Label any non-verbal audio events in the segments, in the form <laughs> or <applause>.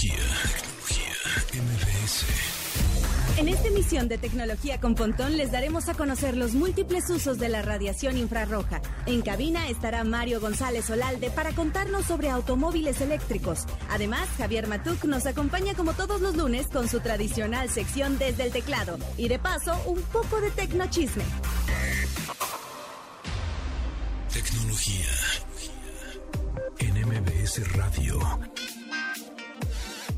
Tecnología. Tecnología. MBS. En esta emisión de Tecnología con Pontón les daremos a conocer los múltiples usos de la radiación infrarroja. En cabina estará Mario González Olalde para contarnos sobre automóviles eléctricos. Además, Javier Matuk nos acompaña como todos los lunes con su tradicional sección desde el teclado. Y de paso, un poco de tecnochisme. Tecnología. En MBS Radio.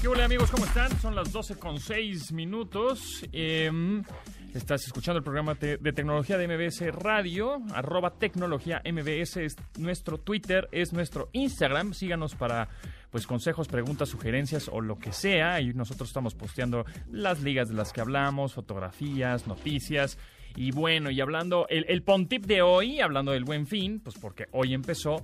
¿Qué hola amigos? ¿Cómo están? Son las 12 con 6 minutos. Em, estás escuchando el programa de tecnología de MBS Radio, arroba tecnología MBS es nuestro Twitter, es nuestro Instagram. Síganos para pues consejos, preguntas, sugerencias o lo que sea. Y nosotros estamos posteando las ligas de las que hablamos, fotografías, noticias. Y bueno, y hablando, el, el Pontip de hoy, hablando del buen fin, pues porque hoy empezó.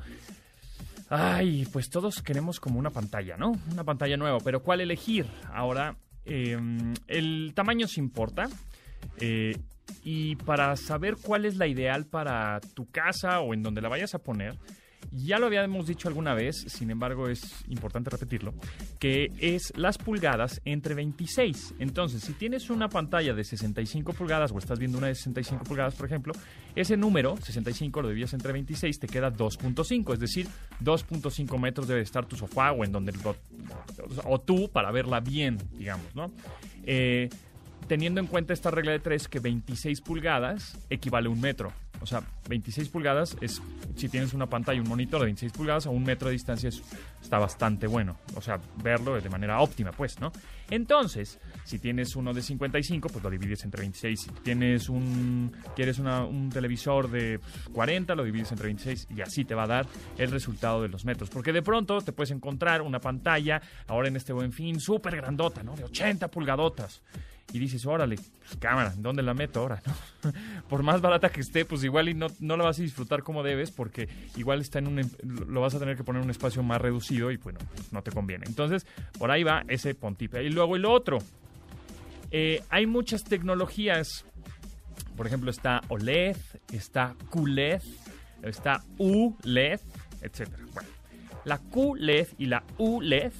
Ay, pues todos queremos como una pantalla, ¿no? Una pantalla nueva, pero ¿cuál elegir? Ahora, eh, el tamaño se importa. eh, y para saber cuál es la ideal para tu casa o en donde la vayas a poner, ya lo habíamos dicho alguna vez, sin embargo es importante repetirlo, que es las pulgadas entre 26. Entonces, si tienes una pantalla de 65 pulgadas o estás viendo una de 65 pulgadas, por ejemplo, ese número, 65, lo divides entre 26, te queda 2.5, es decir, 2.5 metros debe estar tu sofá o en donde o tú para verla bien, digamos, ¿no? Eh, teniendo en cuenta esta regla de 3 que 26 pulgadas equivale a un metro. O sea, 26 pulgadas es, si tienes una pantalla, un monitor de 26 pulgadas a un metro de distancia es- está bastante bueno. O sea, verlo de manera óptima, pues, ¿no? Entonces, si tienes uno de 55, pues lo divides entre 26. Si tienes un, quieres un televisor de pues, 40, lo divides entre 26 y así te va a dar el resultado de los metros. Porque de pronto te puedes encontrar una pantalla, ahora en este buen fin, súper grandota, ¿no? De 80 pulgadotas y dices, órale, pues, cámara, ¿dónde la meto ahora? <laughs> Por más barata que esté, pues igual y no, no la vas a disfrutar como debes, porque igual está en un, em- lo vas a tener que poner en un espacio más reducido y bueno, no te conviene. Entonces, por ahí va ese pontipe. Y luego el otro. Eh, hay muchas tecnologías. Por ejemplo, está OLED, está QLED, está ULED, etcétera. Bueno, la QLED y la ULED,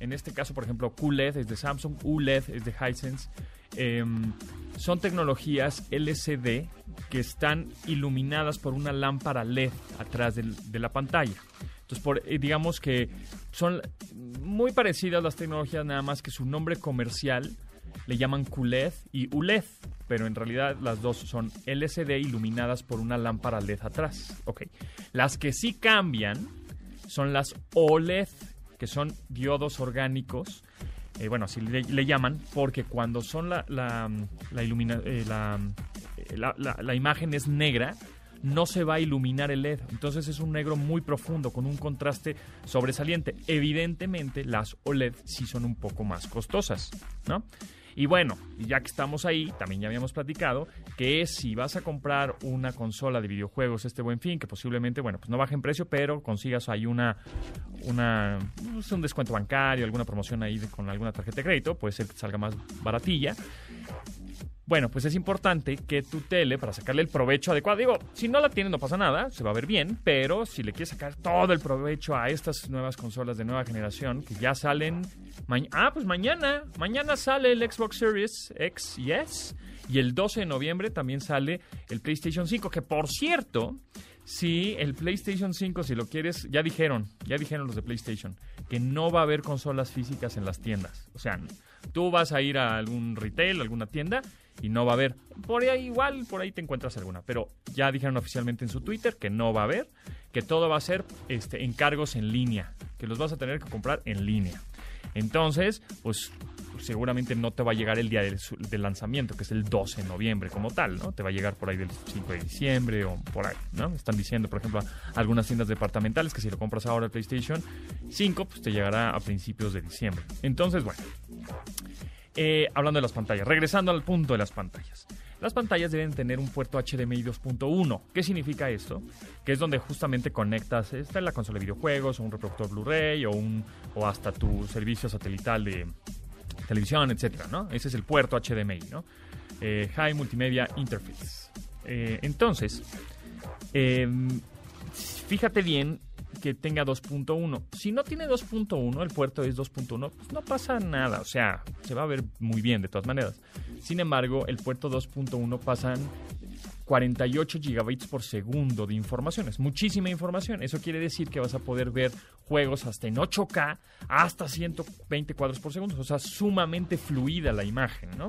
en este caso, por ejemplo, QLED es de Samsung, ULED es de Hisense, em, son tecnologías LCD que están iluminadas por una lámpara LED atrás de la pantalla. Entonces, eh, digamos que son muy parecidas las tecnologías, nada más que su nombre comercial le llaman QLED y ULED, pero en realidad las dos son LCD iluminadas por una lámpara LED atrás. Ok. Las que sí cambian son las OLED, que son diodos orgánicos. eh, bueno, así le, llaman, porque cuando son la, la, la ilumina- eh, eh, la- la imagen es negra, no se va a iluminar el LED. Entonces es un negro muy profundo, con un contraste sobresaliente. Evidentemente, las OLED sí son un poco más costosas, ¿no? Y bueno, ya que estamos ahí, también ya habíamos platicado que si vas a comprar una consola de videojuegos este buen fin, que posiblemente, bueno, pues no baje en precio, pero consigas ahí una, una pues, un descuento bancario, alguna promoción ahí con alguna tarjeta de crédito, puede ser que salga más baratilla. Bueno, pues es importante que tu tele, para sacarle el provecho adecuado, digo, si no la tienes no pasa nada, se va a ver bien, pero si le quieres sacar todo el provecho a estas nuevas consolas de nueva generación que ya salen... ah, pues mañana, mañana sale el Xbox Series X y S, y el 12 de noviembre también sale el PlayStation 5, que por cierto, si el PlayStation 5, si lo quieres, ya dijeron, ya dijeron los de PlayStation, que no va a haber consolas físicas en las tiendas. O sea, tú vas a ir a algún retail, alguna tienda, y no va a haber. Por ahí igual, por ahí te encuentras alguna. Pero ya dijeron oficialmente en su Twitter que no va a haber, que todo va a ser este, encargos en línea, que los vas a tener que comprar en línea. Entonces, pues seguramente no te va a llegar el día del, lanzamiento, que es el 12 de noviembre como tal, ¿no? Te va a llegar por ahí del 5 de diciembre o por ahí, ¿no? Están diciendo, por ejemplo, algunas tiendas departamentales que si lo compras ahora el PlayStation 5, pues te llegará a principios de diciembre. Entonces, bueno. Eh, hablando de las pantallas, regresando al punto de las pantallas. Las pantallas deben tener un puerto HDMI 2.1. ¿Qué significa esto? Que es donde justamente conectas esta la consola de videojuegos o un reproductor Blu-ray o, un, o hasta tu servicio satelital de televisión, etcétera. Ese es el puerto HDMI, ¿no? Eh, High Multimedia Interface. Eh, entonces, em, fíjate bien que tenga 2.1. Si no tiene 2.1, el puerto es 2.1, pues no pasa nada. O sea, se va a ver muy bien de todas maneras. Sin embargo, el puerto 2.1 pasan 48 gigabytes por segundo de información. Es muchísima información. Eso quiere decir que vas a poder ver juegos hasta en 8K, hasta 120 cuadros por segundo. O sea, sumamente fluida la imagen, ¿no?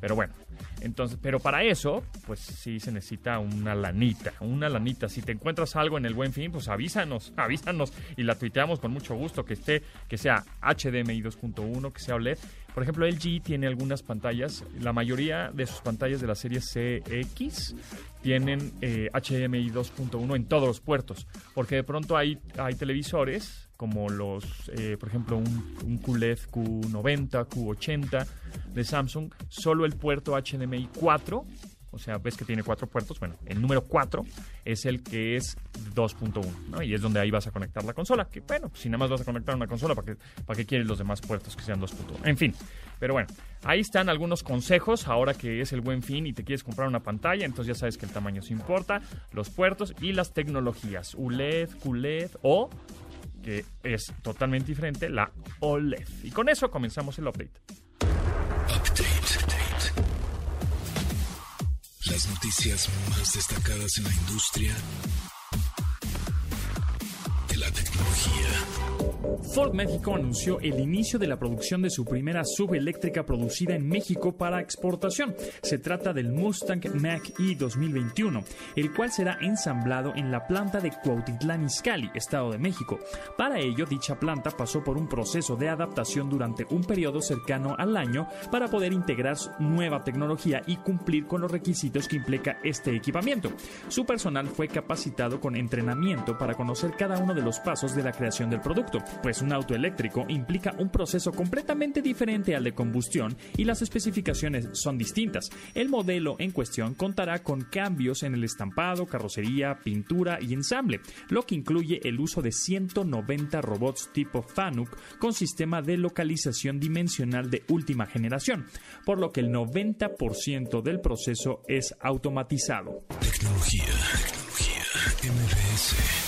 Pero bueno, entonces, pero para eso, pues sí se necesita una lanita, una lanita. Si te encuentras algo en el buen fin, pues avísanos, <laughs> avísanos y la tuiteamos con mucho gusto que esté, que sea HDMI 2.1, que sea OLED. Por ejemplo, LG tiene algunas pantallas, la mayoría de sus pantallas de la serie CX tienen HDMI eh, 2.1 en todos los puertos, porque de pronto hay, hay televisores como los, eh, por ejemplo, un, un QLED Q90, Q80 de Samsung, solo el puerto HDMI 4 o sea, ves que tiene cuatro puertos. Bueno, el número 4 es el que es 2.1, ¿no? Y es donde ahí vas a conectar la consola. Que bueno, si nada más vas a conectar una consola, ¿para qué, para qué quieres los demás puertos que sean 2.1? En fin, pero bueno, ahí están algunos consejos ahora que es el buen fin y te quieres comprar una pantalla. Entonces ya sabes que el tamaño se importa, los puertos y las tecnologías. ULED, QLED o que es totalmente diferente, la OLED. Y con eso comenzamos el update. Las noticias más destacadas en la industria Ford México anunció el inicio de la producción de su primera subeléctrica producida en México para exportación. Se trata del Mustang Mach-E 2021, el cual será ensamblado en la planta de Cuautitlán Izcalli, Estado de México. Para ello, dicha planta pasó por un proceso de adaptación durante un periodo cercano al año para poder integrar nueva tecnología y cumplir con los requisitos que implica este equipamiento. Su personal fue capacitado con entrenamiento para conocer cada uno de los pasos de la creación del producto, pues un auto eléctrico implica un proceso completamente diferente al de combustión y las especificaciones son distintas. El modelo en cuestión contará con cambios en el estampado, carrocería, pintura y ensamble, lo que incluye el uso de 190 robots tipo FANUC con sistema de localización dimensional de última generación, por lo que el 90% del proceso es automatizado. Tecnología, tecnología.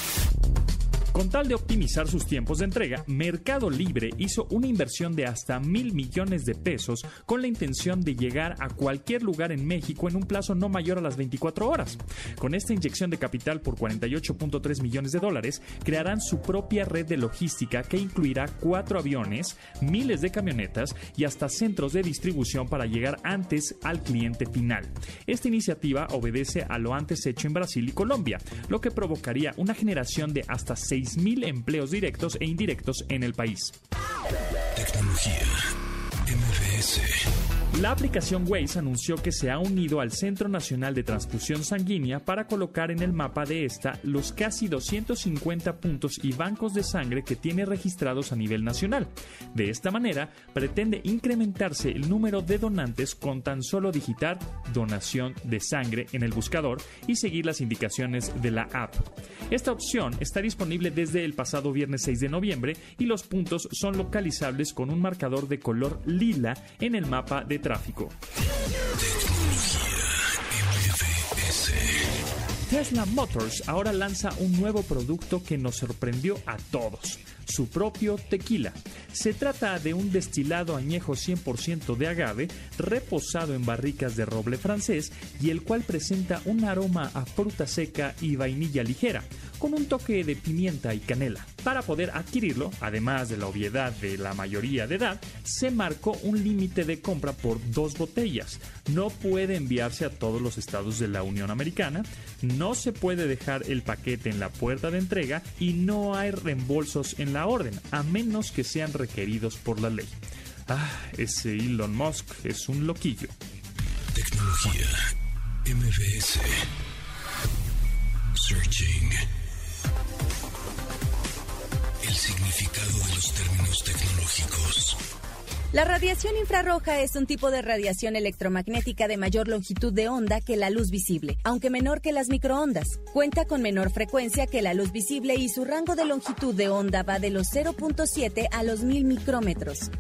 Con tal de optimizar sus tiempos de entrega, Mercado Libre hizo una inversión de hasta mil millones de pesos con la intención de llegar a cualquier lugar en México en un plazo no mayor a las 24 horas. Con esta inyección de capital por 48.3 millones de dólares, crearán su propia red de logística que incluirá cuatro aviones, miles de camionetas y hasta centros de distribución para llegar antes al cliente final. Esta iniciativa obedece a lo antes hecho en Brasil y Colombia, lo que provocaría una generación de hasta 6 mil empleos directos e indirectos en el país. Tecnología. MVS. La aplicación Waze anunció que se ha unido al Centro Nacional de Transfusión Sanguínea para colocar en el mapa de esta los casi 250 puntos y bancos de sangre que tiene registrados a nivel nacional. De esta manera, pretende incrementarse el número de donantes con tan solo digitar donación de sangre en el buscador y seguir las indicaciones de la app. Esta opción está disponible desde el pasado viernes 6 de noviembre y los puntos son localizables con un marcador de color lila en el mapa de tráfico. Tesla Motors ahora lanza un nuevo producto que nos sorprendió a todos, su propio tequila. Se trata de un destilado añejo 100% de agave, reposado en barricas de roble francés y el cual presenta un aroma a fruta seca y vainilla ligera, con un toque de pimienta y canela. Para poder adquirirlo, además de la obviedad de la mayoría de edad, se marcó un límite de compra por dos botellas. No puede enviarse a todos los estados de la Unión Americana, no se puede dejar el paquete en la puerta de entrega y no hay reembolsos en la orden, a menos que sean requeridos por la ley. Ah, ese Elon Musk es un loquillo. Tecnología. MBS. Searching. El significado de los términos tecnológicos. La radiación infrarroja es un tipo de radiación electromagnética de mayor longitud de onda que la luz visible, aunque menor que las microondas. Cuenta con menor frecuencia que la luz visible y su rango de longitud de onda va de los 0.7 a los 1000 micrómetros.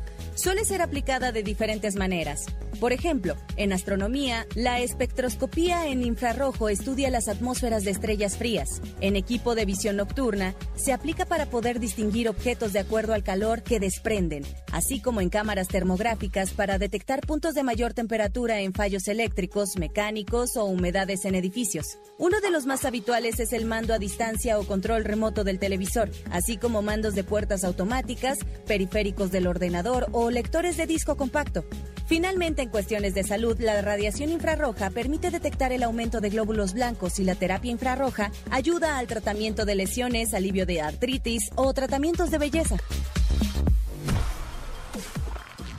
Suele ser aplicada de diferentes maneras. Por ejemplo, en astronomía, la espectroscopía en infrarrojo estudia las atmósferas de estrellas frías. En equipo de visión nocturna, se aplica para poder distinguir objetos de acuerdo al calor que desprenden, así como en cámaras termográficas para detectar puntos de mayor temperatura en fallos eléctricos, mecánicos o humedades en edificios. Uno de los más habituales es el mando a distancia o control remoto del televisor, así como mandos de puertas automáticas, periféricos del ordenador o lectores de disco compacto. Finalmente, en cuestiones de salud, la radiación infrarroja permite detectar el aumento de glóbulos blancos y la terapia infrarroja ayuda al tratamiento de lesiones, alivio de artritis o tratamientos de belleza.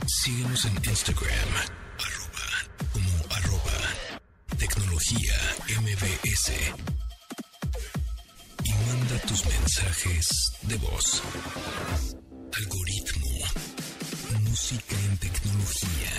Síguenos en Instagram, arroba, como arroba, tecnología MBS. Y manda tus mensajes de voz. Algoritmo. Música en tecnología.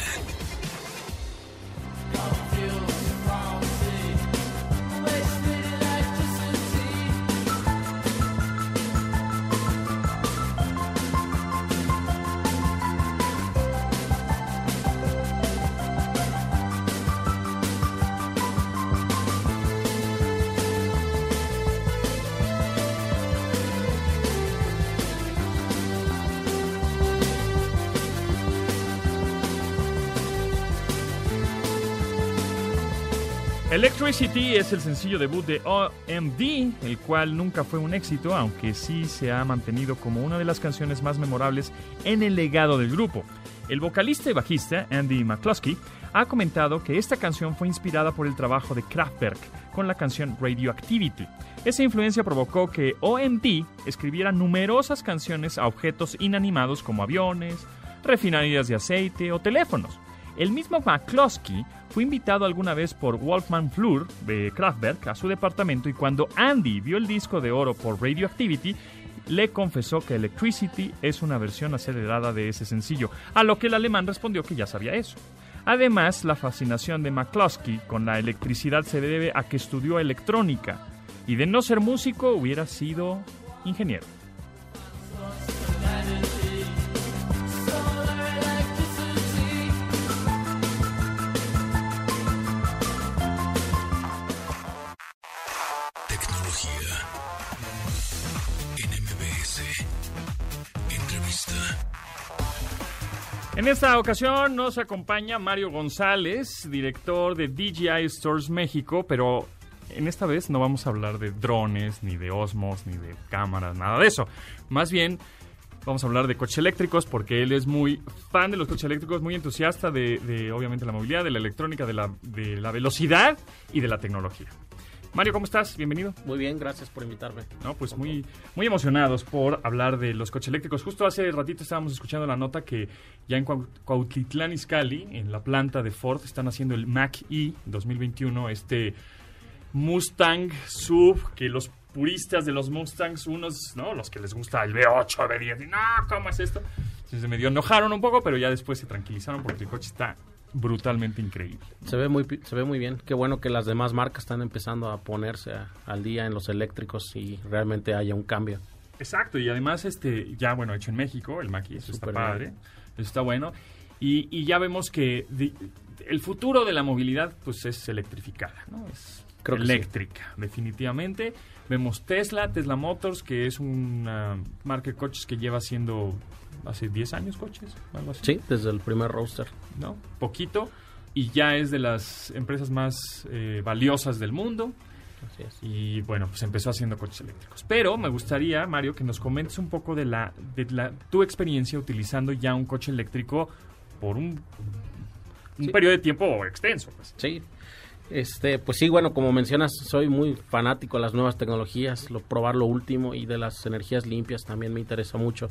Electricity es el sencillo debut de OMD, el cual nunca fue un éxito, aunque sí se ha mantenido como una de las canciones más memorables en el legado del grupo. El vocalista y bajista Andy McCluskey ha comentado que esta canción fue inspirada por el trabajo de Kraftwerk con la canción Radioactivity. Esa influencia provocó que OMD escribiera numerosas canciones a objetos inanimados como aviones, refinerías de aceite o teléfonos. El mismo McCloskey fue invitado alguna vez por Wolfman Flur de Kraftwerk a su departamento y cuando Andy vio el disco de oro por Radioactivity, le confesó que Electricity es una versión acelerada de ese sencillo, a lo que el alemán respondió que ya sabía eso. Además, la fascinación de McCloskey con la electricidad se debe a que estudió electrónica y de no ser músico hubiera sido ingeniero. En esta ocasión nos acompaña Mario González, director de DJI Stores México, pero en esta vez no vamos a hablar de drones, ni de osmos, ni de cámaras, nada de eso. Más bien vamos a hablar de coches eléctricos porque él es muy fan de los coches eléctricos, muy entusiasta de, obviamente la movilidad, de la electrónica, de la velocidad y de la tecnología. Mario, ¿cómo estás? Bienvenido. Muy bien, gracias por invitarme. No, pues muy, muy emocionados por hablar de los coches eléctricos. Justo hace ratito estábamos escuchando la nota que ya en Cuau- Cuautitlán Izcalli, en la planta de Ford, están haciendo el Mach-E 2021, este Mustang Sub, que los puristas de los Mustangs, unos, ¿no? Los que les gusta el V8, V10, y no, ¿cómo es esto? Entonces se medio enojaron un poco, pero ya después se tranquilizaron porque el coche está brutalmente increíble. Se ve muy se ve muy bien. Qué bueno que las demás marcas están empezando a ponerse a- al día en los eléctricos y realmente haya un cambio. Exacto, y además, este, ya bueno, hecho en México, el Maki, eso está Súper padre, bien. eso está bueno. Y, y ya vemos que di- el futuro de la movilidad, pues es electrificada, ¿no? Es Creo que sí. eléctrica, definitivamente. Vemos Tesla, Tesla Motors, que es una marca de coches que lleva haciendo hace 10 años coches, algo así. Sí, desde el primer roadster. ¿no? Poquito. Y ya es de las empresas más eh, valiosas del mundo. Así es. Y bueno, pues empezó haciendo coches eléctricos. Pero me gustaría, Mario, que nos comentes un poco de la, de la tu experiencia utilizando ya un coche eléctrico por un, un Sí. periodo de tiempo extenso. Pues. Sí. Este, pues sí, bueno, como mencionas, soy muy fanático de las nuevas tecnologías, lo, probar lo último y de las energías limpias también me interesa mucho.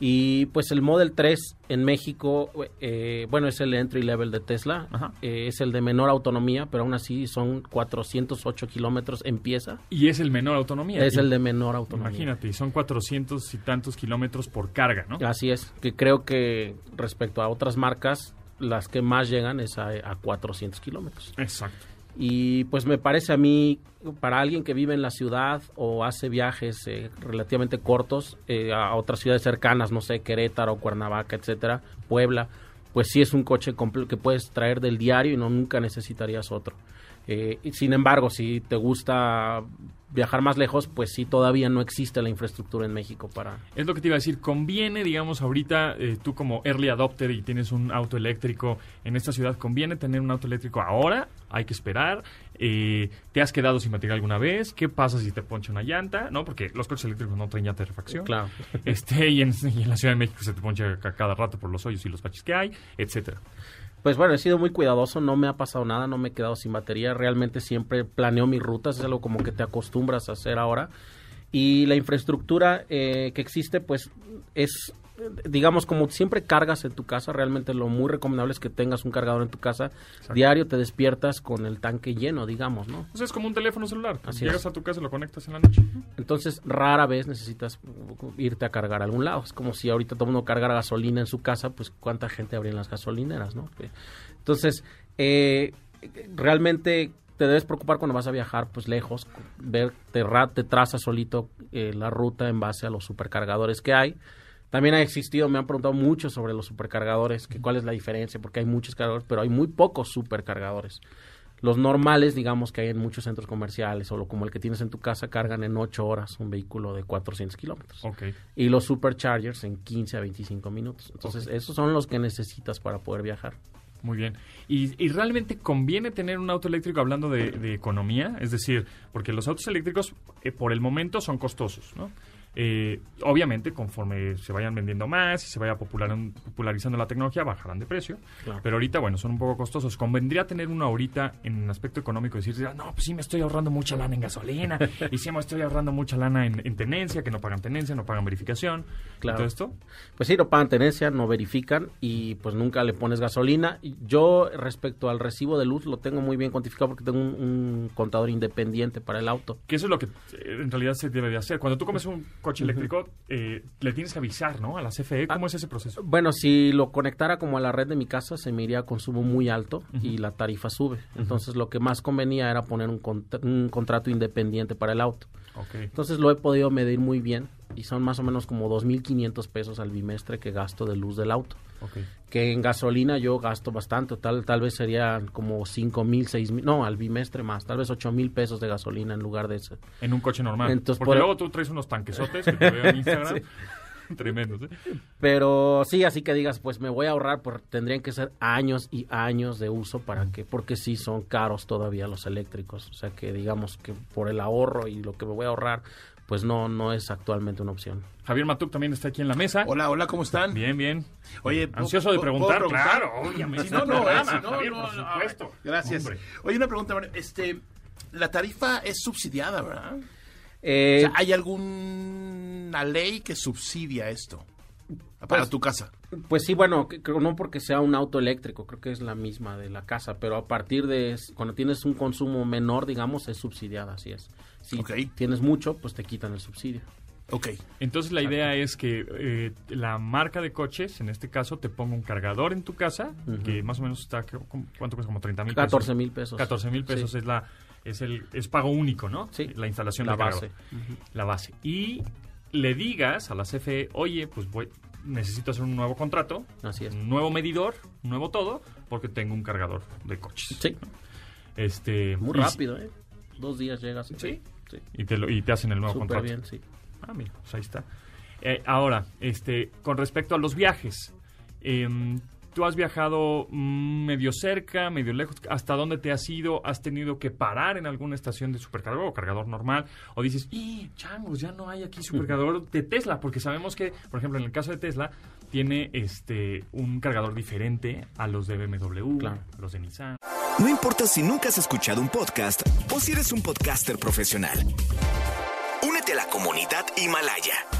Y pues el Model 3 en México, eh, bueno, es el entry level de Tesla, eh, es el de menor autonomía, pero aún así son 408 kilómetros en pieza. Y es el menor autonomía. Es el de menor autonomía. Imagínate, y son 400 y tantos kilómetros por carga, ¿no? Así es, que creo que respecto a otras marcas, las que más llegan es a, a 400 kilómetros. Exacto. Y pues me parece a mí, para alguien que vive en la ciudad o hace viajes eh, relativamente cortos eh, a otras ciudades cercanas, no sé, Querétaro, Cuernavaca, etcétera, Puebla, pues sí es un coche que puedes traer del diario y no nunca necesitarías otro. Eh, sin embargo, si te gusta viajar más lejos, pues sí, todavía no existe la infraestructura en México para... Es lo que te iba a decir, conviene, digamos, ahorita eh, tú como early adopter y tienes un auto eléctrico en esta ciudad, ¿conviene tener un auto eléctrico ahora? Hay que esperar. Eh, ¿Te has quedado sin batería alguna vez? ¿Qué pasa si te poncha una llanta? ¿No? Porque los coches eléctricos no traen llanta de refacción. Claro. Este, y en, y en la Ciudad de México se te poncha cada rato por los hoyos y los baches que hay, etcétera. Pues bueno, he sido muy cuidadoso, no me ha pasado nada, no me he quedado sin batería, realmente siempre planeo mis rutas, es algo como que te acostumbras a hacer ahora. Y la infraestructura eh, que existe, pues es digamos, como siempre cargas en tu casa, realmente lo muy recomendable es que tengas un cargador en tu casa. Diario te despiertas con el tanque lleno, digamos, ¿no? Pues es como un teléfono celular. Llegas a tu casa y lo conectas en la noche. Entonces, rara vez necesitas irte a cargar a algún lado. Es como si ahorita todo el mundo cargara gasolina en su casa, pues cuánta gente habría en las gasolineras, ¿no? Entonces, eh, realmente te debes preocupar cuando vas a viajar pues lejos, ver, te, te trazas solito eh, la ruta en base a los supercargadores que hay también ha existido, me han preguntado mucho sobre los supercargadores, que cuál es la diferencia, porque hay muchos cargadores, pero hay muy pocos supercargadores. Los normales, digamos que hay en muchos centros comerciales, o como el que tienes en tu casa, cargan en 8 horas un vehículo de 400 kilómetros. Okay. Y los superchargers en 15 a 25 minutos. Entonces, esos son los que necesitas para poder viajar. Muy bien. ¿Y, realmente conviene tener un auto eléctrico hablando de, economía? Es decir, porque los autos eléctricos eh, por el momento son costosos, ¿no? Eh, obviamente, conforme se vayan vendiendo más y se vaya popularizando la tecnología, bajarán de precio. Pero ahorita, bueno, son un poco costosos. Convendría tener uno ahorita en aspecto económico, decir, no, pues sí me estoy ahorrando mucha lana en gasolina <laughs> y sí me estoy ahorrando mucha lana en, tenencia, que no pagan tenencia, no pagan verificación. Claro. todo esto? Pues sí, no pagan tenencia, no verifican y pues nunca le pones gasolina. Yo, respecto al recibo de luz, lo tengo muy bien cuantificado porque tengo un, contador independiente para el auto. Que eso es lo que eh, en realidad se debe de hacer. Cuando tú comes un coche eléctrico, eh, le tienes que avisar, ¿no? A la CFE. ¿Cómo ah, es ese proceso? Bueno, si lo conectara como a la red de mi casa, se me iría a consumo muy alto y la tarifa sube. Entonces, lo que más convenía era poner un, contrato independiente para el auto. Entonces, lo he podido medir muy bien y son más o menos como 2.500 pesos al bimestre que gasto de luz del auto. Que en gasolina yo gasto bastante, tal, tal vez serían como 5 mil, 6 mil, no, al bimestre más, tal vez 8 mil pesos de gasolina en lugar de eso. En un coche normal. Entonces, Porque luego tú traes unos tanquesotes que te veo en Instagram. <laughs> <laughs> Tremendos, ¿eh? Pero sí, así que digas, pues me voy a ahorrar, por, tendrían que ser años y años de uso para que, porque sí son caros todavía los eléctricos. O sea que digamos que por el ahorro y lo que me voy a ahorrar, pues no, no es actualmente una opción. Javier Matuk también está aquí en la mesa. Hola, hola, ¿cómo están? Bien, bien. Oye, ansioso de preguntar. Claro, obviamente. No, no, no, por supuesto. Gracias. Oye, una pregunta, este, la tarifa es subsidiada, ¿verdad? Eh, ¿Hay alguna ley que subsidia esto? Para pues, tu casa. Pues sí, bueno, no porque sea un auto eléctrico, creo que es la misma de la casa, pero a partir de cuando tienes un consumo menor, digamos, es subsidiada, así es. Si tienes mucho, pues te quitan el subsidio. Ok. Entonces la idea es que eh, la marca de coches, en este caso, te ponga un cargador en tu casa, que más o menos está, ¿cuánto cuesta? Como 30 mil pesos. 14 mil pesos. 14 mil pesos es la es el es pago único, ¿no? Sí. La instalación la de base. La base. Y le digas a la CFE, oye, pues voy, necesito hacer un nuevo contrato, Así es. un nuevo medidor, un nuevo todo, porque tengo un cargador de coches. Sí. Este, Muy rápido, ¿eh? Dos días llegas. Sí. sí. Y, te y te hacen el nuevo Súper contrato. bien, sí. Ah, mira, pues ahí está. Eh, ahora, este, con respecto a los viajes, eh, tú has viajado mm, medio cerca, medio lejos, ¿hasta dónde te has ido? ¿Has tenido que parar en alguna estación de supercargador o cargador normal? O dices, ¡y changos, ya no hay aquí supercargador de Tesla! Porque sabemos que, por ejemplo, en el caso de Tesla, tiene este un cargador diferente a los de BMW, a los de Nissan. No importa si nunca has escuchado un podcast o si eres un podcaster profesional. Únete a la comunidad Himalaya.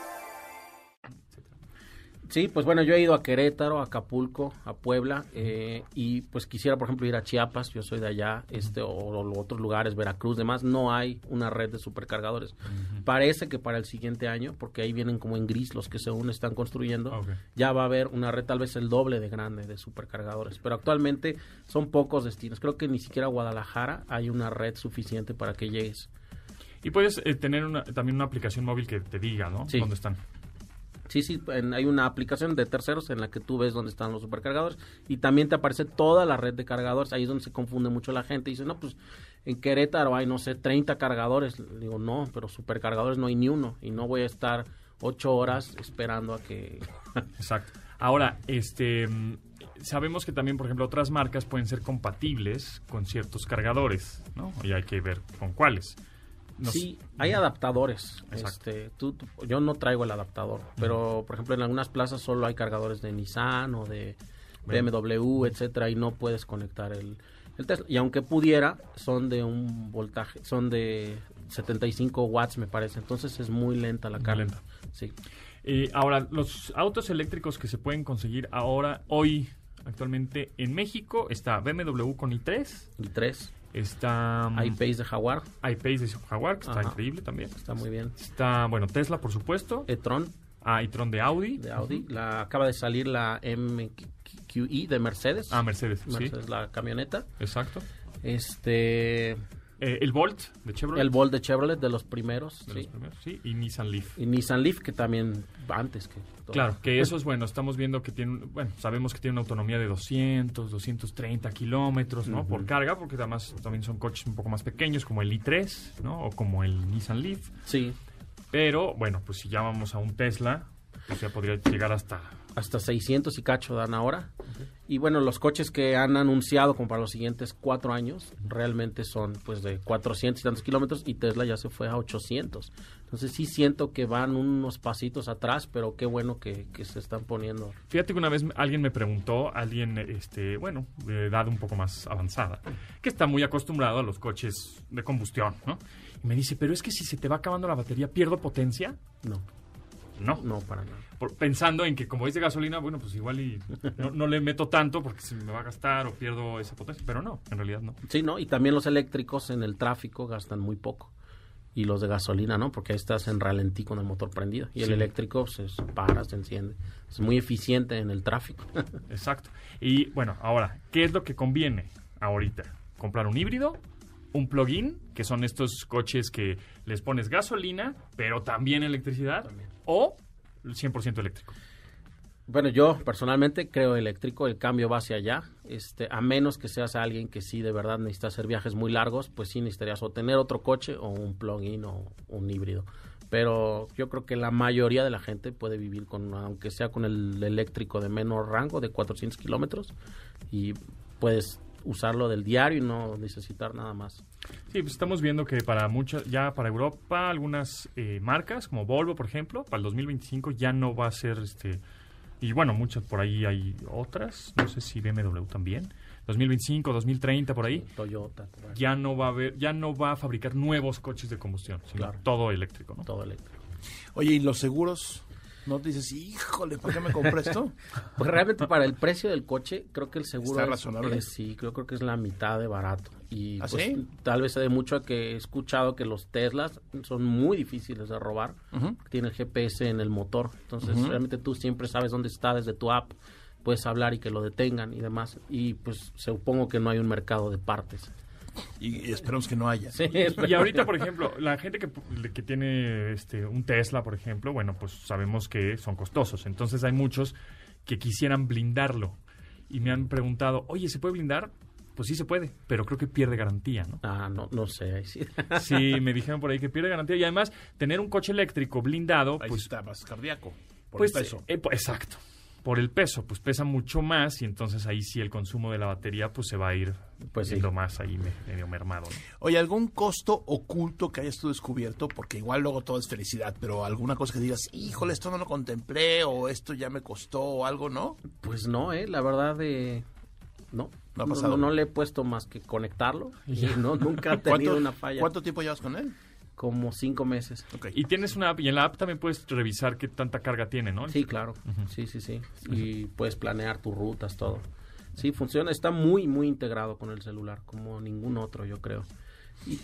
Sí, pues bueno, yo he ido a Querétaro, a Acapulco, a Puebla eh, y pues quisiera, por ejemplo, ir a Chiapas, yo soy de allá, este o, otros lugares, Veracruz, demás, no hay una red de supercargadores. Parece que para el siguiente año, porque ahí vienen como en gris los que según están construyendo, ya va a haber una red tal vez el doble de grande de supercargadores, pero actualmente son pocos destinos. Creo que ni siquiera Guadalajara hay una red suficiente para que llegues. Y puedes eh, tener una, también una aplicación móvil que te diga, ¿no? Sí. ¿Dónde están? Sí, sí, hay una aplicación de terceros en la que tú ves dónde están los supercargadores y también te aparece toda la red de cargadores. Ahí es donde se confunde mucho la gente. Dice, no, pues en Querétaro hay, no sé, 30 cargadores. Digo, no, pero supercargadores no hay ni uno y no voy a estar ocho horas esperando a que... <laughs> Exacto. Ahora, este... Sabemos que también, por ejemplo, otras marcas pueden ser compatibles con ciertos cargadores, ¿no? Y hay que ver con cuáles sí, hay adaptadores. Este, tú, yo no traigo el adaptador, pero por ejemplo en algunas plazas solo hay cargadores de Nissan o de BMW, etcétera, y no puedes conectar el, el Tesla. Y aunque pudiera, son de un voltaje, son de 75 watts me parece, entonces es muy lenta la carga. Lenta. Sí. ahora, los autos eléctricos que se pueden conseguir ahora, hoy, actualmente en México, está BMW con i3. i3. Está... Um, iPace de Jaguar. iPace de Jaguar, que está increíble también. Está muy bien. Está, bueno, Tesla, por supuesto. e-tron. Ah, e-tron de Audi. De Audi. la, acaba de salir la MQE de Mercedes. Ah, Mercedes, Mercedes, la camioneta. Exacto. Este... Eh, el Volt de Chevrolet. El Volt de Chevrolet, de los primeros. sí. Los primeros, sí. Y Nissan Leaf. Y Nissan Leaf, que también antes que... Claro, que <laughs> eso es bueno. Estamos viendo que tiene, bueno, sabemos que tiene una autonomía de 200, 230 kilómetros, ¿no? Por carga, porque además también son coches un poco más pequeños, como el i3, ¿no? O como el Nissan Leaf. Sí. Pero, bueno, pues si ya vamos a un Tesla, pues ya podría llegar hasta hasta 600 y cacho dan ahora. Y bueno, los coches que han anunciado como para los siguientes cuatro años realmente son pues de 400 y tantos kilómetros y Tesla ya se fue a 800. Entonces sí siento que van unos pasitos atrás, pero qué bueno que, se están poniendo. Fíjate que una vez alguien me preguntó, alguien, este, bueno, de edad un poco más avanzada, que está muy acostumbrado a los coches de combustión, ¿no? Y me dice, pero es que si se te va acabando la batería, ¿pierdo potencia? No. No. No, para nada. pensando en que como es de gasolina, bueno, pues igual y no, le meto tanto porque se me va a gastar o pierdo esa potencia, pero no, en realidad no. Sí, ¿no? Y también los eléctricos en el tráfico gastan muy poco. Y los de gasolina, ¿no? Porque ahí estás en ralentí con el motor prendido. Y el eléctrico se para, se enciende. Es muy eficiente en el tráfico. <laughs> Exacto. Y bueno, ahora, ¿qué es lo que conviene ahorita? ¿Comprar un híbrido un plug-in, que son estos coches que les pones gasolina, pero también electricidad, o 100% eléctrico. Bueno, yo personalmente creo eléctrico, el cambio va hacia allá, este, a menos que seas alguien que sí de verdad necesita hacer viajes muy largos, pues sí necesitarías o tener otro coche o un plug-in o un híbrido. Pero yo creo que la mayoría de la gente puede vivir con, aunque sea con el eléctrico de menor rango, de 400 kilómetros, y puedes usarlo del diario y no necesitar nada más. Sí, pues estamos viendo que para muchas, ya para Europa, algunas eh, marcas, como Volvo, por ejemplo, para el 2025 ya no va a ser este. Y bueno, muchas por ahí hay otras, no sé si BMW también. 2025, 2030 por ahí. Toyota. Ya no va a haber, ya no va a fabricar nuevos coches de combustión, sino todo eléctrico, ¿no? Todo eléctrico. Oye, ¿y los seguros? ¿No te dices, híjole, ¿por qué me compré esto? <laughs> pues realmente para el precio del coche, creo que el seguro ¿Está razonable? sí, creo, creo que es la mitad de barato. Y ¿Ah, pues, tal vez se dé mucho que he escuchado que los Teslas son muy difíciles de robar. Tiene el GPS en el motor. Entonces, realmente tú siempre sabes dónde está desde tu app. Puedes hablar y que lo detengan y demás. Y pues supongo que no hay un mercado de partes. Y, esperamos que no haya. y ahorita, por ejemplo, la gente que, que tiene este, un Tesla, por ejemplo, bueno, pues sabemos que son costosos. Entonces hay muchos que quisieran blindarlo. Y me han preguntado, oye, ¿se puede blindar? Pues sí se puede, pero creo que pierde garantía, ¿no? Ah, no, no sé. Sí. <laughs> sí, me dijeron por ahí que pierde garantía. Y además, tener un coche eléctrico blindado, pues... está más cardíaco, por pues, el peso. Eh, pues, exacto por el peso, pues pesa mucho más y entonces ahí sí el consumo de la batería pues se va a ir pues siendo más ahí medio mermado. Oye, ¿algún costo oculto que hayas tú descubierto? Porque igual luego todo es felicidad, pero alguna cosa que digas, híjole, esto no lo contemplé o esto ya me costó o algo, ¿no? Pues no, eh, la verdad de... No, no ha pasado. No, le he puesto más que conectarlo <laughs> y no, nunca ha <laughs> tenido una falla. ¿Cuánto tiempo llevas con él? Como cinco meses. Y tienes una app, y en la app también puedes revisar qué tanta carga tiene, ¿no? Sí, claro. Sí, sí, sí. Y puedes planear tus rutas, todo. Sí, funciona, está muy, muy integrado con el celular, como ningún otro, yo creo. Y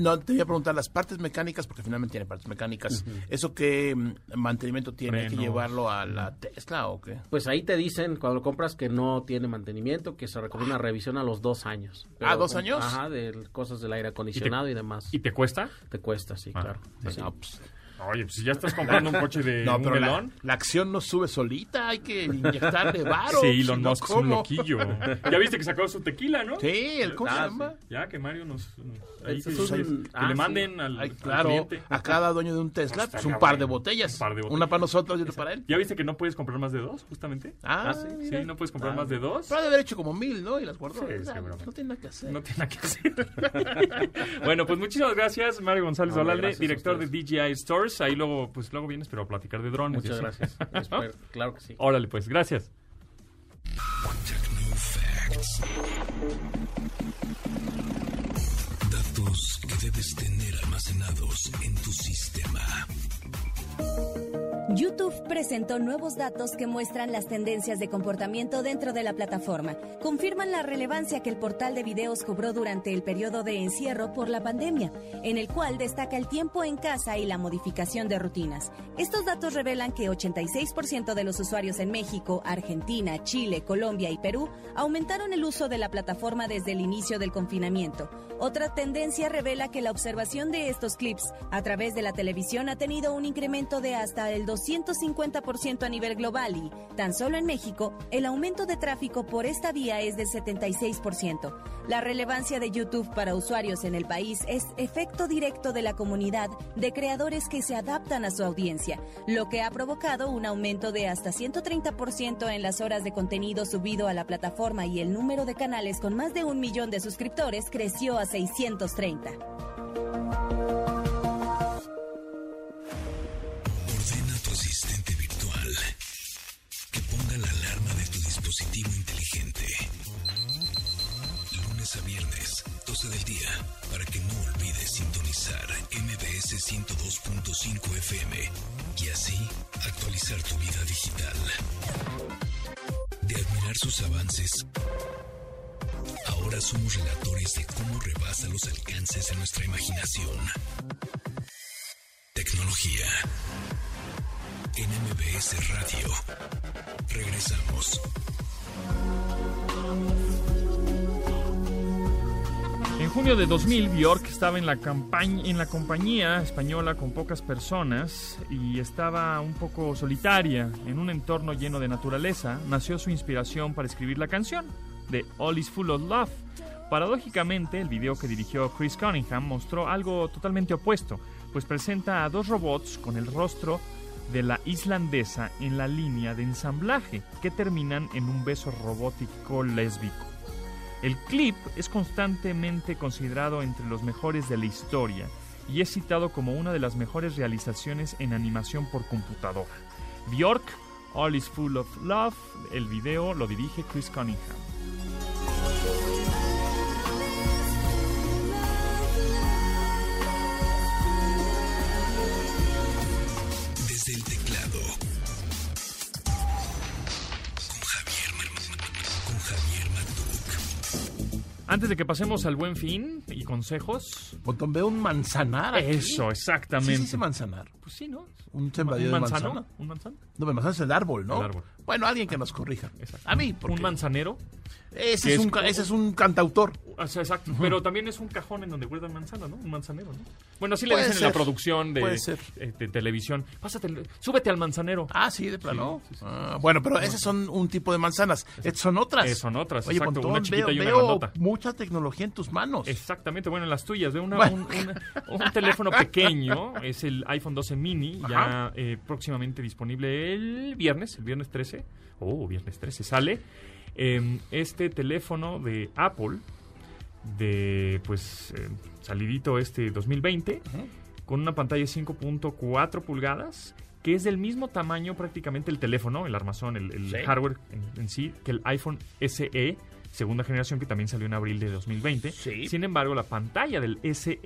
no, te voy a preguntar las partes mecánicas, porque finalmente tiene partes mecánicas. ¿Eso qué mm, mantenimiento tiene? ¿Hay que llevarlo a la Tesla o qué? Pues ahí te dicen cuando lo compras que no tiene mantenimiento, que se recomienda una revisión a los dos años. ¿Ah, dos años? Ajá, de cosas del aire acondicionado y, demás. ¿Y te cuesta? Te cuesta, sí, ah, claro. Pues Oye, pues si ya estás comprando un coche de <laughs> no, pero melón. La, acción no sube solita, hay que inyectarle varo. Sí, Elon Musk es un loquillo. <laughs> ya viste que sacó su tequila, ¿no? Sí, el ¿cómo Ya, que Mario nos... ahí que, le ah, manden al, Claro, a cada dueño de un Tesla, pues un par de botellas. Un par de botellas. Una para nosotros y otra para él. ¿Ya viste que no puedes comprar más de dos, justamente? Ah, ah sí. Sí, no puedes comprar más de dos. Pero de haber hecho como mil, ¿no? Y las guardó. no tiene nada que hacer. No tiene nada que hacer. <laughs> bueno, pues muchísimas gracias, Mario González Olalde, director de DJI Stores. Ahí luego, pues luego vienes, pero a platicar de drones. Muchas gracias. <laughs> claro que sí. Órale, pues, gracias. Datos que debes tener almacenados en tu sistema. YouTube presentó nuevos datos que muestran las tendencias de comportamiento dentro de la plataforma. Confirman la relevancia que el portal de videos cobró durante el periodo de encierro por la pandemia, en el cual destaca el tiempo en casa y la modificación de rutinas. Estos datos revelan que 86% de los usuarios en México, Argentina, Chile, Colombia y Perú aumentaron el uso de la plataforma desde el inicio del confinamiento. Otra tendencia revela que la observación de estos clips a través de la televisión ha tenido un incremento de hasta el 250% a nivel global y, tan solo en México, el aumento de tráfico por esta vía es del 76%. La relevancia de YouTube para usuarios en el país es efecto directo de la comunidad de creadores que se adaptan a su audiencia, lo que ha provocado un aumento de hasta 130% en las horas de contenido subido a la plataforma y el número de canales con más de un millón de suscriptores creció a 630. 102.5 FM y así actualizar tu vida digital. De admirar sus avances, ahora somos relatores de cómo rebasa los alcances de nuestra imaginación. Tecnología. En MBS Radio. Regresamos. En junio de 2000, Bjork estaba en la, en la compañía española con pocas personas y estaba un poco solitaria. En un entorno lleno de naturaleza, nació su inspiración para escribir la canción, de All is Full of Love. Paradójicamente, el video que dirigió Chris Cunningham mostró algo totalmente opuesto, pues presenta a dos robots con el rostro de la islandesa en la línea de ensamblaje que terminan en un beso robótico lésbico. El clip es constantemente considerado entre los mejores de la historia y es citado como una de las mejores realizaciones en animación por computadora. Bjork, All is Full of Love, el video lo dirige Chris Cunningham. Antes de que pasemos al buen fin y consejos. Botón, veo un manzanar. Eso, exactamente. ¿Sí, sí, manzanar? Pues sí, ¿no? Un sembradío de manzana. ¿Un manzano? No, el manzano es el árbol, ¿no? El árbol. Bueno, alguien que nos corrija. Exacto. A mí, ¿Un manzanero? Ese es, un, ese es un cantautor. exacto, pero también es un cajón en donde guardan manzana, ¿no? Un manzanero, ¿no? Bueno, así le dicen en la producción de, eh, de, televisión. Pásate, súbete al manzanero. Ah, sí, de plano. Ah, bueno, pero esos son un tipo de manzanas. Estas son otras. Eh, son otras, Oye, exacto, una chiquita veo, y una veo mucha tecnología en tus manos. Exactamente, bueno, en las tuyas. Veo una, un, teléfono pequeño, es el iPhone 12 mini, ya eh, próximamente disponible el viernes, el viernes 13. Oh, viernes 13 sale. Em, este teléfono de Apple, de pues eh, salidito este 2020, con una pantalla de 5.4 pulgadas que es del mismo tamaño prácticamente el teléfono, el armazón, el, hardware en, sí, que el iPhone SE, segunda generación, que también salió en abril de 2020. Sin embargo, la pantalla del SE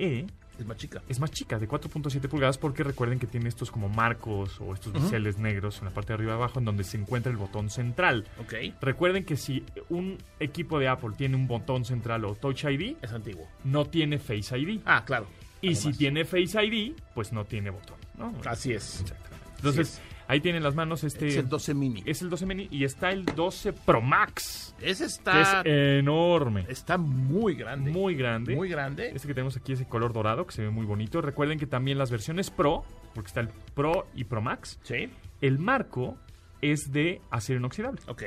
es más chica. Es más chica, de 4.7 pulgadas, porque recuerden que tiene estos como marcos o estos biseles negros en la parte de arriba y abajo, en donde se encuentra el botón central. Ok. Recuerden que si un equipo de Apple tiene un botón central o Touch ID, es antiguo. No tiene Face ID. Ah, claro. Y si tiene Face ID, pues no tiene botón. ¿no? Así es. Exactamente. Entonces, Ahí tienen las manos este... Es el 12 mini. Es el 12 mini y está el 12 Pro Max. Ese está... es enorme. Está muy grande. Muy grande. Muy grande. Este que tenemos aquí es el color dorado, que se ve muy bonito. Recuerden que también las versiones Pro, porque está el Pro y Pro Max. Sí. El marco es de acero inoxidable. Ok.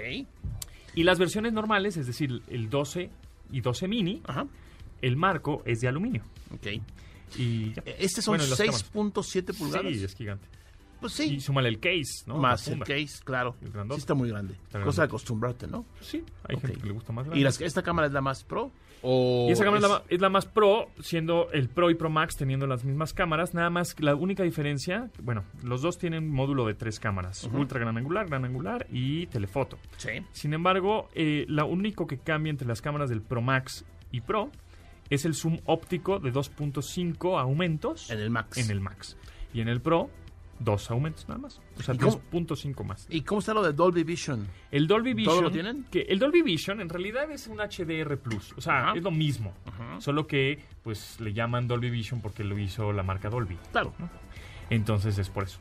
Y las versiones normales, es decir, el 12 y 12 mini, Ajá. el marco es de aluminio. Ok. Y Este son 6.7 pulgadas. Sí, es gigante. Pues sí. Y súmale el case, ¿no? Más el case, claro. sí está muy grande. Cosa de acostumbrarte, ¿no? Sí, hay gente que le gusta más grande. ¿Y esta cámara es la más pro? O y esa cámara es... la, más pro, siendo el Pro y Pro Max teniendo las mismas cámaras. Nada más la única diferencia, bueno, los dos tienen módulo de tres cámaras: ultra gran angular, gran angular y telefoto. Sí. Sin embargo, eh, lo único que cambia entre las cámaras del Pro Max y Pro es el zoom óptico de 2.5 aumentos. En el Max. En el Max. Y en el Pro dos aumentos nada más. O sea, 2.5 más. ¿Y cómo está lo de Dolby Vision? El Dolby Vision. ¿Todo lo tienen? Que el Dolby Vision en realidad es un HDR Plus. O sea, es lo mismo. Solo que, pues, le llaman Dolby Vision porque lo hizo la marca Dolby. Claro. Entonces es por eso.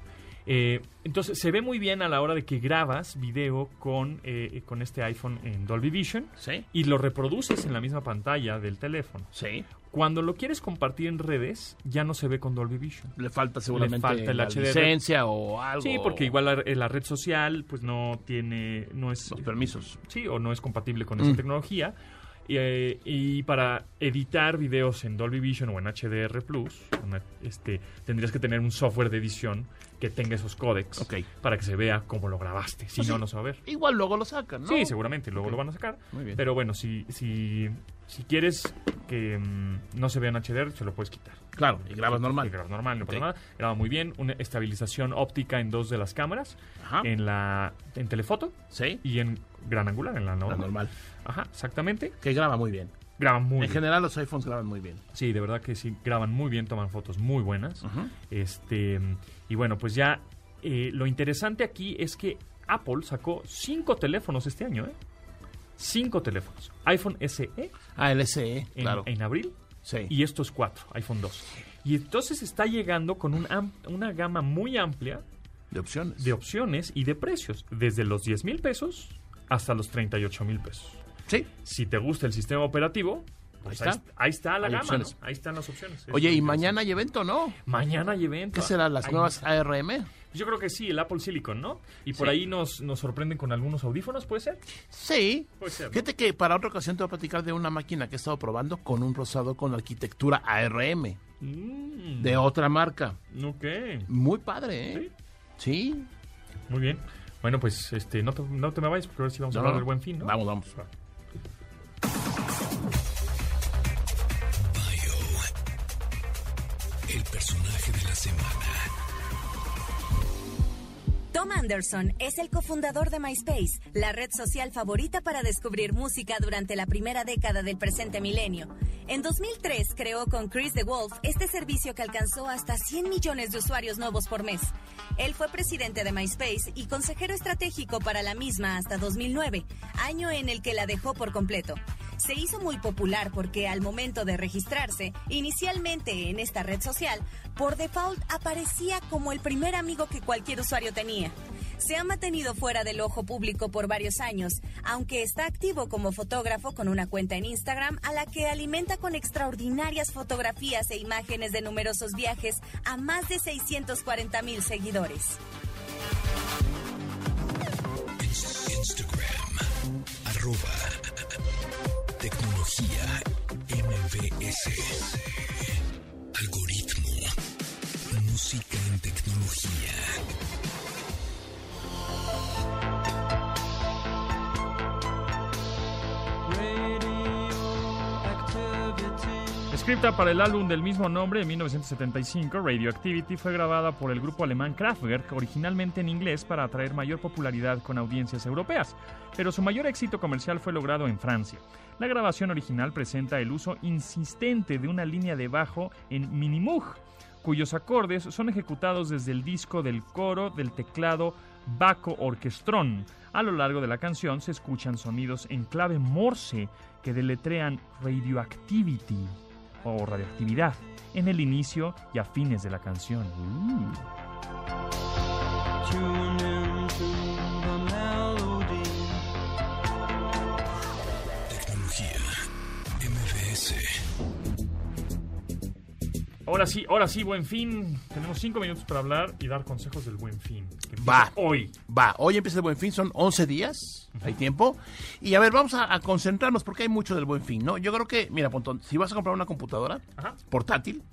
Eh, entonces se ve muy bien a la hora de que grabas video con, eh, con este iPhone en Dolby Vision ¿Sí? y lo reproduces en la misma pantalla del teléfono. Sí. Cuando lo quieres compartir en redes, ya no se ve con Dolby Vision. Le falta seguramente Le falta el la HDR. licencia o algo. Sí, porque igual la, red social pues no tiene, no es... Los permisos. Sí, o no es compatible con esa mm. tecnología. Eh, y para editar videos en Dolby Vision o en HDR Plus, este, tendrías que tener un software de edición que tenga esos códecs para que se vea cómo lo grabaste. Si pues no, no se va a ver. Igual luego lo sacan, ¿no? Sí, seguramente, luego lo van a sacar. Muy bien. Pero bueno, si, si, si quieres que mm, no se vea en HDR, se lo puedes quitar. Claro, y grabas normal. Y grabas normal, no pasa nada. Graba muy bien. Una estabilización óptica en dos de las cámaras. En la en telefoto. Sí. Y en gran angular, en la normal. La normal. Ajá, exactamente. Que graba muy bien. Graban muy en bien. general los iPhones graban muy bien. Sí, de verdad que sí, graban muy bien, toman fotos muy buenas. Este y bueno, pues ya eh, lo interesante aquí es que Apple sacó cinco teléfonos este año, ¿eh? Cinco teléfonos. iPhone SE. Ah, el SE, en, claro. En abril. Sí. Y estos cuatro, iPhone 2. Y entonces está llegando con una gama muy amplia. De opciones. De opciones y de precios. Desde los 10 mil pesos hasta los 38 mil pesos. Sí. Si te gusta el sistema operativo, pues ahí, está. ahí, está. la gama, Ahí están las opciones. Oye, ¿y mañana hay evento, no? Mañana hay evento. ¿Qué será? ¿Las nuevas ARM? Yo creo que sí, el Apple Silicon, ¿no? Y por ahí nos, nos sorprenden con algunos audífonos, ¿puede ser? Sí. Puede ser. Fíjate que para otra ocasión te voy a platicar de una máquina que he estado probando con un rosador con arquitectura ARM. Mm. De otra marca. Ok. Muy padre, ¿eh? Sí. Muy bien. Bueno, pues este, no, te, no te me vayas porque ahora sí vamos a hablar del buen fin, ¿no? Vamos, vamos. Tom Anderson es el cofundador de MySpace, la red social favorita para descubrir música durante la primera década del presente milenio. En 2003 creó con Chris DeWolf este servicio que alcanzó hasta 100 millones de usuarios nuevos por mes. Él fue presidente de MySpace y consejero estratégico para la misma hasta 2009, año en el que la dejó por completo se hizo muy popular porque al momento de registrarse, inicialmente en esta red social, por default aparecía como el primer amigo que cualquier usuario tenía. Se ha mantenido fuera del ojo público por varios años, aunque está activo como fotógrafo con una cuenta en Instagram a la que alimenta con extraordinarias fotografías e imágenes de numerosos viajes a más de 640 mil seguidores. Instagram, tecnología, MBS, algoritmo, música en tecnología. Escrita para el álbum del mismo nombre en 1975, Radioactivity fue grabada por el grupo alemán Kraftwerk, originalmente en inglés para atraer mayor popularidad con audiencias europeas, pero su mayor éxito comercial fue logrado en Francia. La grabación original presenta el uso insistente de una línea de bajo en minimoog, cuyos acordes son ejecutados desde el disco del coro del teclado Baco Orquestrón. A lo largo de la canción se escuchan sonidos en clave Morse que deletrean Radioactivity o radioactividad en el inicio y a fines de la canción. Uh. Ahora sí, ahora sí, buen fin. Tenemos cinco minutos para hablar y dar consejos del buen fin. Va. Hoy. Va. Hoy empieza el buen fin, son 11 días. Hay tiempo. Y a ver, vamos a, concentrarnos porque hay mucho del buen fin, ¿no? Yo creo que, mira, Pontón, si vas a comprar una computadora portátil,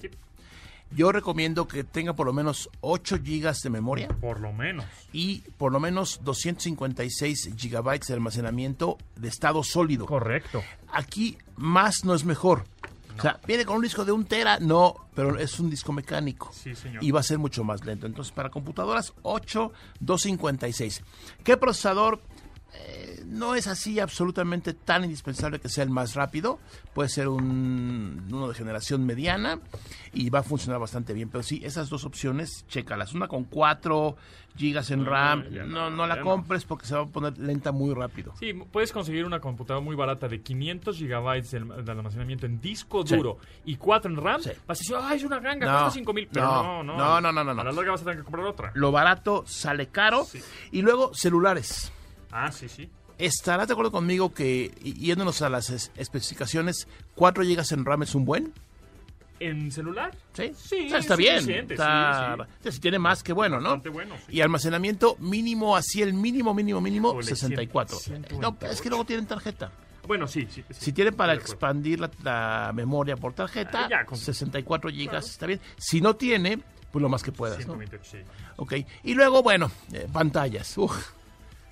yo recomiendo que tenga por lo menos 8 gigas de memoria. Por lo menos. Y por lo menos 256 gigabytes de almacenamiento de estado sólido. Correcto. Aquí más no es mejor. O sea, viene con un disco de un tera, no, pero es un disco mecánico. Sí, señor. Y va a ser mucho más lento. Entonces, para computadoras, 8, 256. ¿Qué procesador? Eh, no es así absolutamente tan indispensable que sea el más rápido. Puede ser un, uno de generación mediana y va a funcionar bastante bien. Pero sí, esas dos opciones, chécalas. Una con 4 gigas en RAM, no, no, la compres porque se va a poner lenta muy rápido. Sí, puedes conseguir una computadora muy barata de 500 gigabytes de, almacenamiento en disco duro y 4 en RAM. Vas a decir, ay, es una ganga, cuesta 5 mil. Pero no no, no, no, no, no, A la larga vas a tener que comprar otra. Lo barato sale caro. Y luego, celulares. Ah, sí, sí. ¿Estarás de acuerdo conmigo que, yéndonos a las especificaciones, 4 GB en RAM es un buen? ¿En celular? Sí, sí está bien. Está, Si tiene más, que bueno, ¿no? Bueno, y almacenamiento mínimo, así el mínimo, mínimo, mínimo, 64. no, es que luego tienen tarjeta. Bueno, sí, sí. si tienen para expandir la, memoria por tarjeta, 64 ah, gigas está bien. Si no tiene, pues lo más que puedas. 128, sí. Ok, y luego, bueno, eh, pantallas. Uf.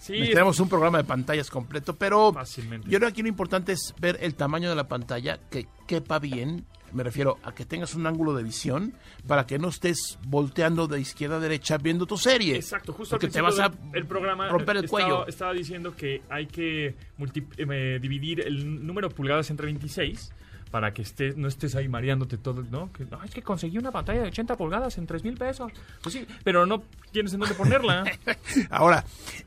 Sí, tenemos un programa de pantallas completo, pero Fácilmente. yo creo que aquí lo importante es ver el tamaño de la pantalla, que quepa bien. Me refiero a que tengas un ángulo de visión para que no estés volteando de izquierda a derecha viendo tu serie. Exacto, justo porque te vas a el programa romper el cuello. Estaba diciendo que hay que eh, dividir el número de pulgadas entre 26 para que estés, no estés ahí mareándote todo, ¿no? Que, es que conseguí una pantalla de 80 pulgadas en 3 mil pesos. Pues sí, pero no tienes en dónde ponerla. <laughs> Ahora,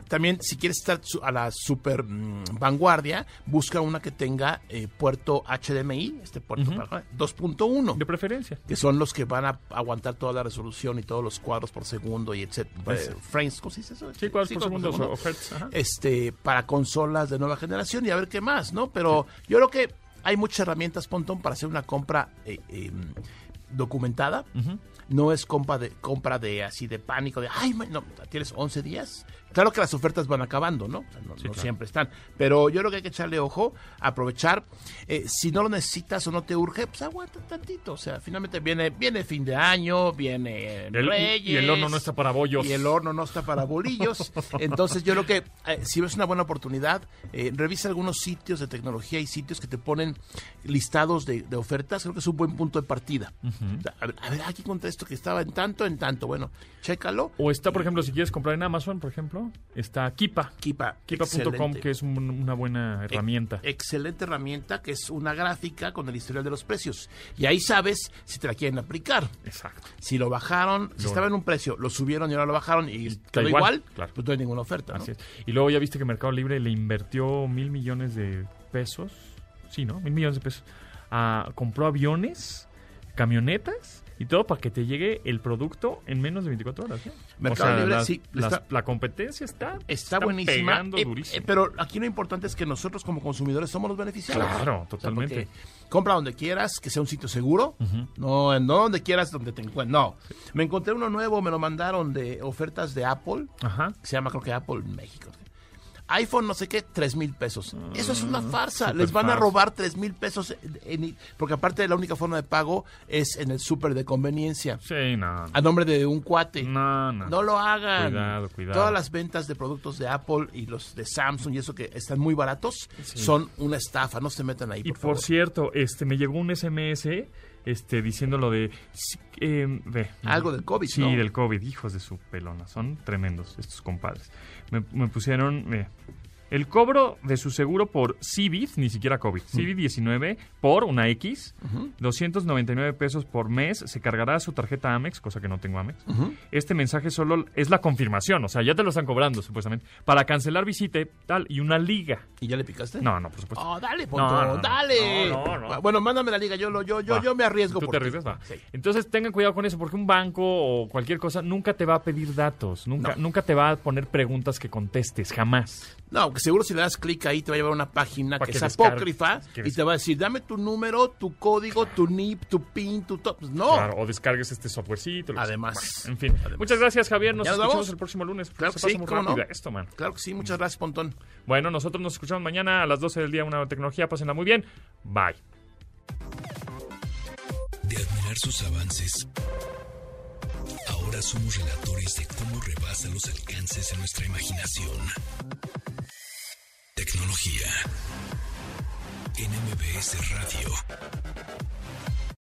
también si quieres estar a la super mm, vanguardia, busca una que tenga eh, puerto HDMI, este puerto 2.1. De preferencia. Que son los que van a aguantar toda la resolución y todos los cuadros por segundo y etcétera. Pues, frames, ¿cómo se dice eso? Sí, cuadros por, segundo. Este, para consolas de nueva generación y a ver qué más, ¿no? Pero yo creo que hay muchas herramientas, Pontón, para hacer una compra eh, em, documentada. No es compra de, compra de así de pánico, de, ay, no, tienes 11 días, Claro que las ofertas van acabando, ¿no? no, siempre están. Pero yo creo que hay que echarle ojo, aprovechar. Eh, si no lo necesitas o no te urge, pues aguanta tantito. O sea, finalmente viene viene fin de año, viene Reyes. Y, el horno no está para bollos. Y el horno no está para bolillos. <laughs> Entonces yo creo que eh, si ves una buena oportunidad, eh, revisa algunos sitios de tecnología y sitios que te ponen listados de, ofertas. Creo que es un buen punto de partida. a, ver, a ver, aquí contra esto que estaba en tanto, en tanto. Bueno, chécalo. O está, por ejemplo, si quieres comprar en Amazon, por ejemplo está Kipa. Kipa. Kipa.com, que es una buena herramienta. excelente herramienta, que es una gráfica con el historial de los precios. Y ahí sabes si te la quieren aplicar. Exacto. Si lo bajaron, si estaba en un precio, lo subieron y ahora lo bajaron y quedó igual, pues no hay ninguna oferta. Y luego ya viste que Mercado Libre le invirtió mil millones de pesos. Sí, ¿no? Mil millones de pesos. Ah, compró aviones, camionetas y todo para que te llegue el producto en menos de 24 horas. Mercado Libre, sí. la competencia está, está, buenísima. Eh, eh, pero aquí lo importante es que nosotros como consumidores somos los beneficiarios. Claro, totalmente. compra donde quieras, que sea un sitio seguro. no, no donde quieras, donde te encuentres. No. Me encontré uno nuevo, me lo mandaron de ofertas de Apple. Ajá. se llama creo que Apple México iPhone no sé qué, tres mil pesos. Eso es una farsa. Les van a robar tres mil pesos. porque aparte la única forma de pago es en el súper de conveniencia. Sí, no, A nombre de un cuate. No, no. No lo hagan. Cuidado, cuidado. Todas las ventas de productos de Apple y los de Samsung y eso que están muy baratos son una estafa. No se metan ahí. y por cierto, este me llegó un SMS este, diciendo lo de... Eh, Algo del COVID, Sí, del COVID, hijos de su pelona. Son tremendos estos compadres. Me, me pusieron... El cobro de su seguro por CIVID, ni siquiera COVID, CIVID-19 por una X, 299 pesos por mes, se cargará a su tarjeta Amex, cosa que no tengo Amex. Este mensaje solo es la confirmación, o sea, ya te lo están cobrando supuestamente, para cancelar visite, tal, y una liga. ¿Y ya le picaste? No, no, por supuesto. Oh, dale, punto, dale. Bueno, mándame la liga, yo, lo, yo, yo, yo me arriesgo. ¿Tú te arriesgas? Va. Entonces tengan cuidado con eso, porque un banco o cualquier cosa nunca te va a pedir datos, nunca, nunca te va a poner preguntas que contestes, jamás. No, que seguro si le das clic ahí te va a llevar a una página que, es apócrifa y te va a decir, dame tu número, tu código, tu NIP, tu PIN, tu top. Pues no. Claro, o descargues este softwarecito. Además. en fin. Muchas gracias, Javier. Nos, escuchamos el próximo lunes. Claro que sí, ¿cómo no? esto, man. Claro que sí. Muchas gracias, Pontón. Bueno, nosotros nos escuchamos mañana a las 12 del día. Una nueva tecnología. Pásenla muy bien. Bye. De admirar sus avances Ahora somos relatores de cómo rebasa los alcances de nuestra imaginación. Tecnología. NMBS Radio.